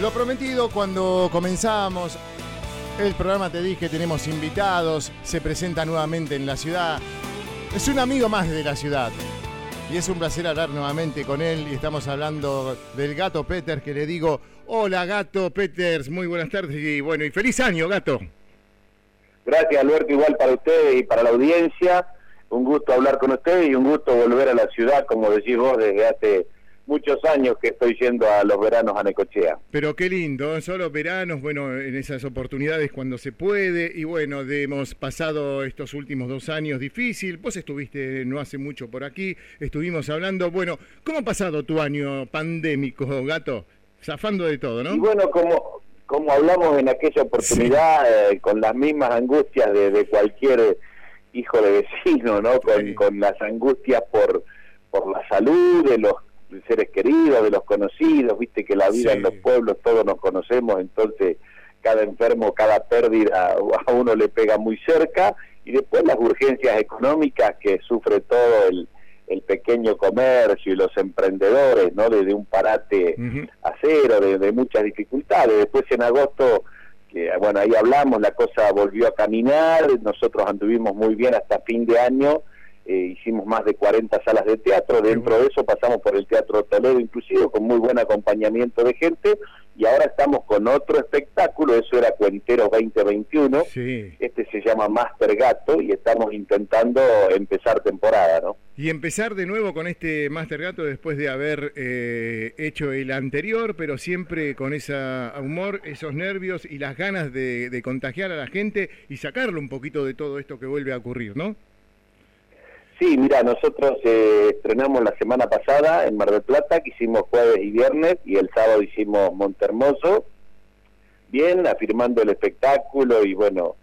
Lo prometido cuando comenzamos el programa te dije, tenemos invitados, se presenta nuevamente en la ciudad. Es un amigo más de la ciudad. Y es un placer hablar nuevamente con él y estamos hablando del gato Peters que le digo, hola gato Peters, muy buenas tardes y bueno, y feliz año gato. Gracias Alberto, igual para ustedes y para la audiencia. Un gusto hablar con ustedes y un gusto volver a la ciudad, como decís vos, desde hace muchos años que estoy yendo a los veranos a Necochea. Pero qué lindo, solo veranos, bueno, en esas oportunidades cuando se puede, y bueno, hemos pasado estos últimos dos años difícil, vos estuviste no hace mucho por aquí, estuvimos hablando, bueno, ¿cómo ha pasado tu año pandémico, gato? Zafando de todo, ¿no? Y bueno, como, como hablamos en aquella oportunidad, eh, con las mismas angustias de, cualquier hijo de vecino, ¿no? Con, con las angustias por, por la salud de los seres queridos, de los conocidos, viste que la vida en los pueblos todos nos conocemos, entonces cada enfermo, cada pérdida a uno le pega muy cerca, y después las urgencias económicas que sufre todo el, el pequeño comercio y los emprendedores, ¿no? Desde un parate a cero, de, de, muchas dificultades. Después en agosto, que bueno, ahí hablamos, la cosa volvió a caminar, nosotros anduvimos muy bien hasta fin de año, eh, hicimos más de 40 salas de teatro, dentro de eso pasamos por el Teatro Toledo inclusive, con muy buen acompañamiento de gente, y ahora estamos con otro espectáculo, eso era Cuenteros 2021, este se llama Master Gato, y estamos intentando empezar temporada, ¿no? Y empezar de nuevo con este Master Gato después de haber eh, hecho el anterior, pero siempre con ese humor, esos nervios y las ganas de, de contagiar a la gente y sacarlo un poquito de todo esto que vuelve a ocurrir, ¿no? Sí, mira, nosotros eh, estrenamos la semana pasada en Mar del Plata, que hicimos jueves y viernes, y el sábado hicimos Montermoso, bien, afirmando el espectáculo, y bueno,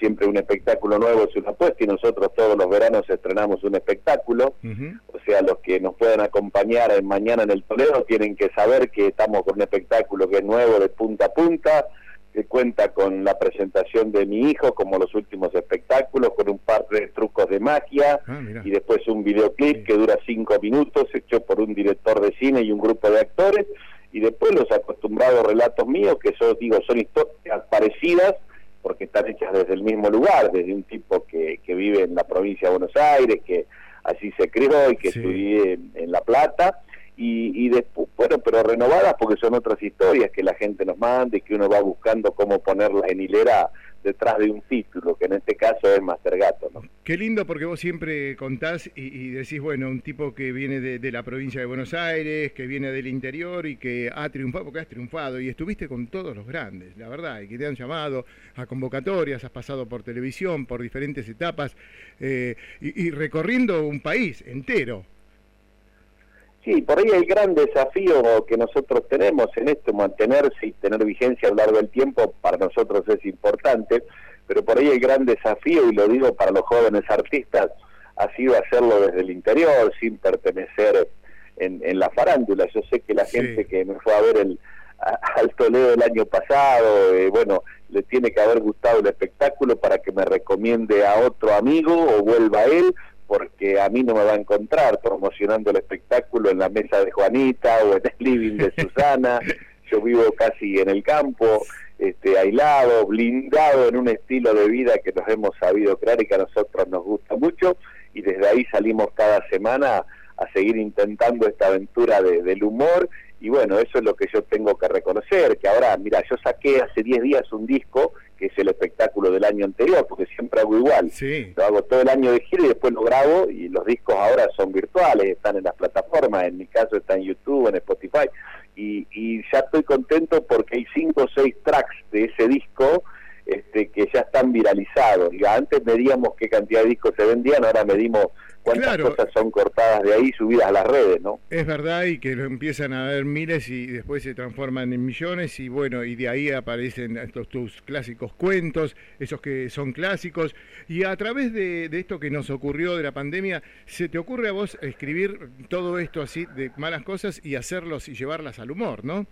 siempre un espectáculo nuevo es una apuesta, y nosotros todos los veranos estrenamos un espectáculo, o sea, los que nos puedan acompañar mañana en el Toledo tienen que saber que estamos con un espectáculo que es nuevo de punta a punta, que cuenta con la presentación de mi hijo, como los últimos espectáculos, con un par de trucos de magia ah, y después un videoclip que dura cinco minutos, hecho por un director de cine y un grupo de actores, y después los acostumbrados relatos míos, que yo digo son historias parecidas, porque están hechas desde el mismo lugar, desde un tipo que, que vive en la provincia de Buenos Aires, que así se crió y que estudié en La Plata, y, y después, bueno, pero renovadas porque son otras historias que la gente nos manda y que uno va buscando cómo ponerlas en hilera detrás de un título, que en este caso es Master Gato. ¿no? Qué lindo porque vos siempre contás y, decís, bueno, un tipo que viene de, la provincia de Buenos Aires, que viene del interior y que ha triunfado, porque has triunfado y estuviste con todos los grandes, la verdad, y que te han llamado a convocatorias, has pasado por televisión, por diferentes etapas eh, y recorriendo un país entero. Sí, por ahí el gran desafío que nosotros tenemos en esto, mantenerse y tener vigencia a lo largo del tiempo, para nosotros es importante, pero por ahí el gran desafío, y lo digo para los jóvenes artistas, ha sido hacerlo desde el interior, sin pertenecer en, la farándula. Yo sé que la gente que me fue a ver el, al Toledo el año pasado, eh, bueno, le tiene que haber gustado el espectáculo para que me recomiende a otro amigo o vuelva a él, porque a mí no me va a encontrar promocionando el espectáculo en la mesa de Juanita o en el living de Susana. Yo vivo casi en el campo, este, aislado, blindado en un estilo de vida que nos hemos sabido crear y que a nosotros nos gusta mucho y desde ahí salimos cada semana a seguir intentando esta aventura del humor y bueno, eso es lo que yo tengo que reconocer, que ahora, mira, yo saqué hace 10 días un disco que es el espectáculo del año anterior, porque siempre hago igual. Lo hago todo el año de gira y después lo grabo y los discos ahora son virtuales, están en las plataformas, en mi caso está en YouTube, en Spotify. Y, y ya estoy contento porque hay cinco o seis tracks de ese disco este, que ya están viralizados. Y antes medíamos qué cantidad de discos se vendían, ahora medimos cuántas cosas son cortadas de ahí subidas a las redes, ¿no? Es verdad y que lo empiezan a ver miles y después se transforman en millones y bueno, y de ahí aparecen estos tus clásicos cuentos, esos que son clásicos y a través de, de esto que nos ocurrió de la pandemia, ¿se te ocurre a vos escribir todo esto así de malas cosas y hacerlos y llevarlas al humor, no?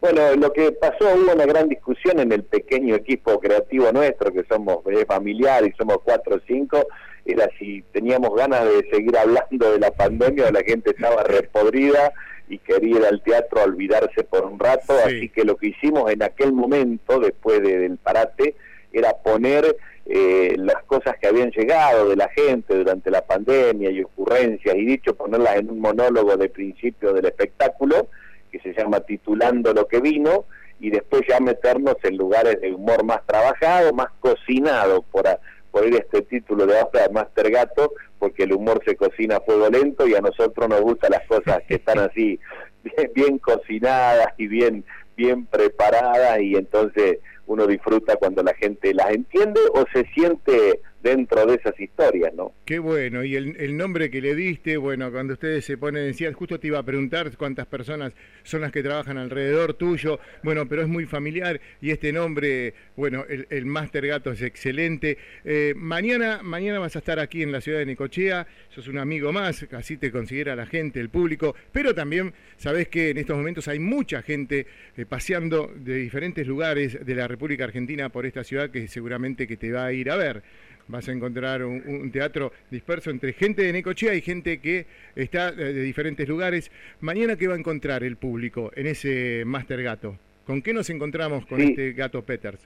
Bueno, lo que pasó, hubo una gran discusión en el pequeño equipo creativo nuestro, que somos eh, familiar y somos cuatro o cinco, era si teníamos ganas de seguir hablando de la pandemia o la gente estaba repodrida y quería ir al teatro a olvidarse por un rato, así que lo que hicimos en aquel momento, después del parate, era poner eh, las cosas que habían llegado de la gente durante la pandemia y ocurrencias, y dicho, ponerlas en un monólogo de principio del espectáculo, que se llama Titulando lo que vino, y después ya meternos en lugares de humor más trabajado, más cocinado, por, por ir este título de obra Master Gato, porque el humor se cocina a fuego lento y a nosotros nos gustan las cosas que están así bien, bien cocinadas y bien bien preparadas y entonces uno disfruta cuando la gente las entiende o se siente dentro de esas historias, ¿no? Qué bueno, y el, nombre que le diste, bueno, cuando ustedes se ponen, decían, justo te iba a preguntar cuántas personas son las que trabajan alrededor tuyo, bueno, pero es muy familiar y este nombre, bueno, el, el Master Gato es excelente. Eh, mañana, mañana vas a estar aquí en la ciudad de Necochea, sos un amigo más, así te considera la gente, el público, pero también sabés que en estos momentos hay mucha gente eh, paseando de diferentes lugares de la República Argentina por esta ciudad que seguramente que te va a ir a ver vas a encontrar un, teatro disperso entre gente de Necochea y gente que está de, diferentes lugares. Mañana, ¿qué va a encontrar el público en ese Master Gato? ¿Con qué nos encontramos con este Gato Peters?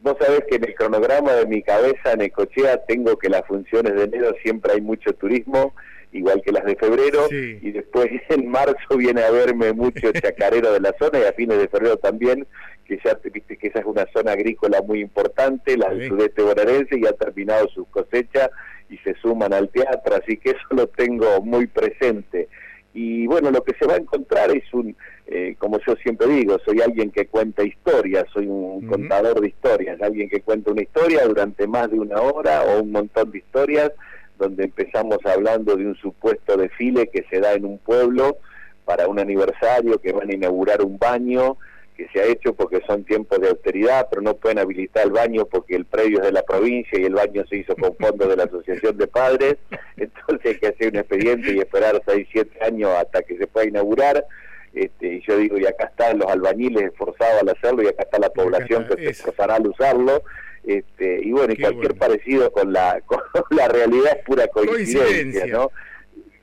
Vos sabés que en el cronograma de mi cabeza, en Necochea, tengo que las funciones de enero siempre hay mucho turismo, igual que las de febrero, y después en marzo viene a verme mucho chacarero de la zona y a fines de febrero también, que ya viste que esa es una zona agrícola muy importante, la del sudeste bonaerense, y ha terminado sus cosechas y se suman al teatro, así que eso lo tengo muy presente. Y bueno, lo que se va a encontrar es un, eh, como yo siempre digo, soy alguien que cuenta historias, soy un contador de historias, alguien que cuenta una historia durante más de una hora o un montón de historias, donde empezamos hablando de un supuesto desfile que se da en un pueblo para un aniversario, que van a inaugurar un baño, que se ha hecho porque son tiempos de austeridad, pero no pueden habilitar el baño porque el predio es de la provincia y el baño se hizo con fondos de la Asociación de Padres, entonces hay que hacer un expediente y esperar 6, 7 años hasta que se pueda inaugurar. Este, y yo digo, y acá están los albañiles esforzados al hacerlo, y acá está la población que se esforzará al usarlo. Este, y bueno, y cualquier parecido con la, con la realidad es pura coincidencia, ¿no?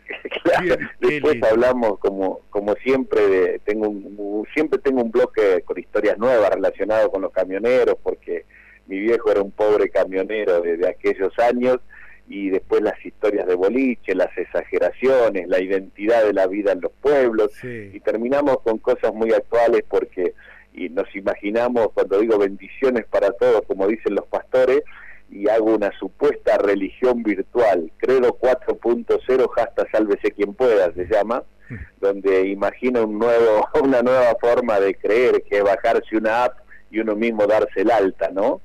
Después hablamos como como siempre de, tengo un, siempre tengo un bloque con historias nuevas relacionado con los camioneros porque mi viejo era un pobre camionero desde aquellos años y después las historias de boliche, las exageraciones, la identidad de la vida en los pueblos y terminamos con cosas muy actuales porque y nos imaginamos cuando digo bendiciones para todos como dicen los pastores y hago una supuesta religión virtual, Credo 4.0, hasta sálvese quien pueda, se llama, donde imagina un nuevo, una nueva forma de creer, que es bajarse una app y uno mismo darse el alta, ¿no?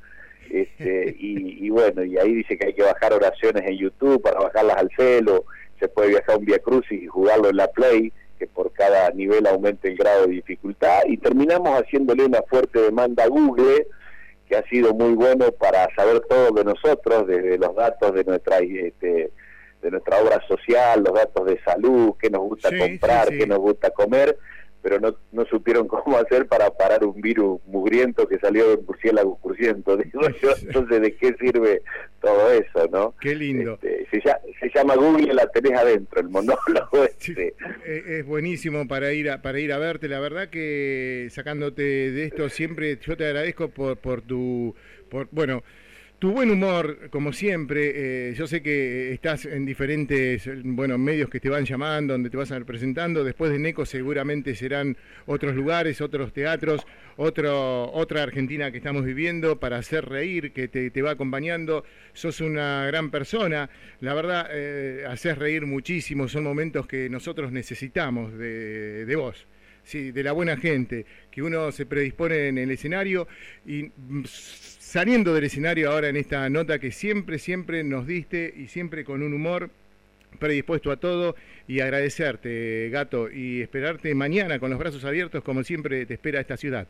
Este, y, bueno, y ahí dice que hay que bajar oraciones en YouTube para bajarlas al celo, se puede viajar un Via Crucis y jugarlo en la Play, cada nivel aumente el grado de dificultad, y terminamos haciéndole una fuerte demanda a Google, que ha sido muy bueno para saber todo de nosotros, desde los datos de nuestra este, de nuestra obra social, los datos de salud, qué nos gusta comprar, qué nos gusta comer, pero no, no supieron cómo hacer para parar un virus mugriento que salió de un murciélago cruciento. Digo yo, entonces, ¿de qué sirve todo eso, no? Qué lindo. Este, se, llama Google, la tenés adentro, el monólogo este. Es buenísimo para ir a, para ir a verte. La verdad que sacándote de esto siempre, yo te agradezco por, por tu... Por, bueno, tu buen humor, como siempre, eh, yo sé que estás en diferentes bueno, medios que te van llamando, donde te vas a ir presentando. Después de NECO seguramente serán otros lugares, otros teatros, otro, otra Argentina que estamos viviendo para hacer reír, que te, va acompañando. Sos una gran persona. La verdad, eh, haces reír muchísimo. Son momentos que nosotros necesitamos de, de vos. Sí, de la buena gente, que uno se predispone en el escenario y mm, saliendo del escenario ahora en esta nota que siempre, siempre nos diste y siempre con un humor predispuesto a todo y agradecerte, gato, y esperarte mañana con los brazos abiertos como siempre te espera esta ciudad.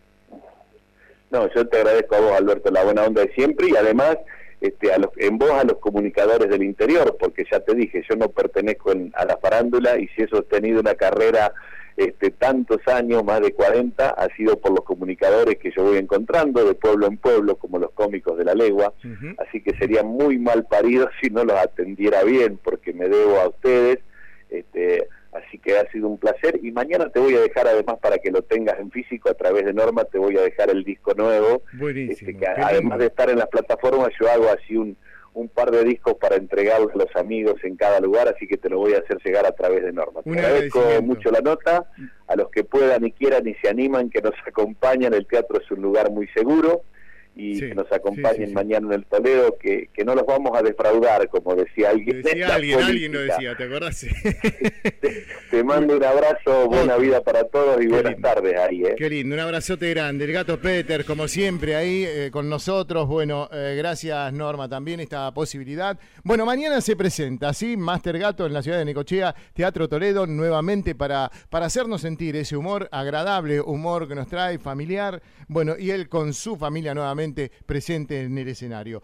No, yo te agradezco a vos, Alberto, la buena onda de siempre y además este, a los, en vos a los comunicadores del interior, porque ya te dije, yo no pertenezco a la farándula y si he sostenido una carrera este, tantos años, más de 40, ha sido por los comunicadores que yo voy encontrando de pueblo en pueblo, como los cómicos de la legua, así que sería muy mal parido si no los atendiera bien, porque me debo a ustedes, este, Así que ha sido un placer y mañana te voy a dejar además para que lo tengas en físico a través de Norma, te voy a dejar el disco nuevo. Buenísimo. Este, que además de estar en las plataformas yo hago así un, un par de discos para entregarlos a los amigos en cada lugar, así que te lo voy a hacer llegar a través de Norma. Te agradezco mucho la nota, a los que puedan y quieran y se animan, que nos acompañan, el teatro es un lugar muy seguro y que nos acompañen mañana en el Toledo, que, que, no los vamos a defraudar, como decía alguien. Decía alguien, alguien lo decía, ¿te acordás? te, mando un abrazo, buena vida para todos y buenas tardes ahí. ¿eh? Qué lindo, un abrazote grande. El gato Peter, como siempre, ahí eh, con nosotros. Bueno, eh, gracias Norma también esta posibilidad. Bueno, mañana se presenta, ¿sí? Master Gato en la ciudad de Necochea, Teatro Toledo, nuevamente para, para hacernos sentir ese humor agradable, humor que nos trae familiar. Bueno, y él con su familia nuevamente presente en el escenario.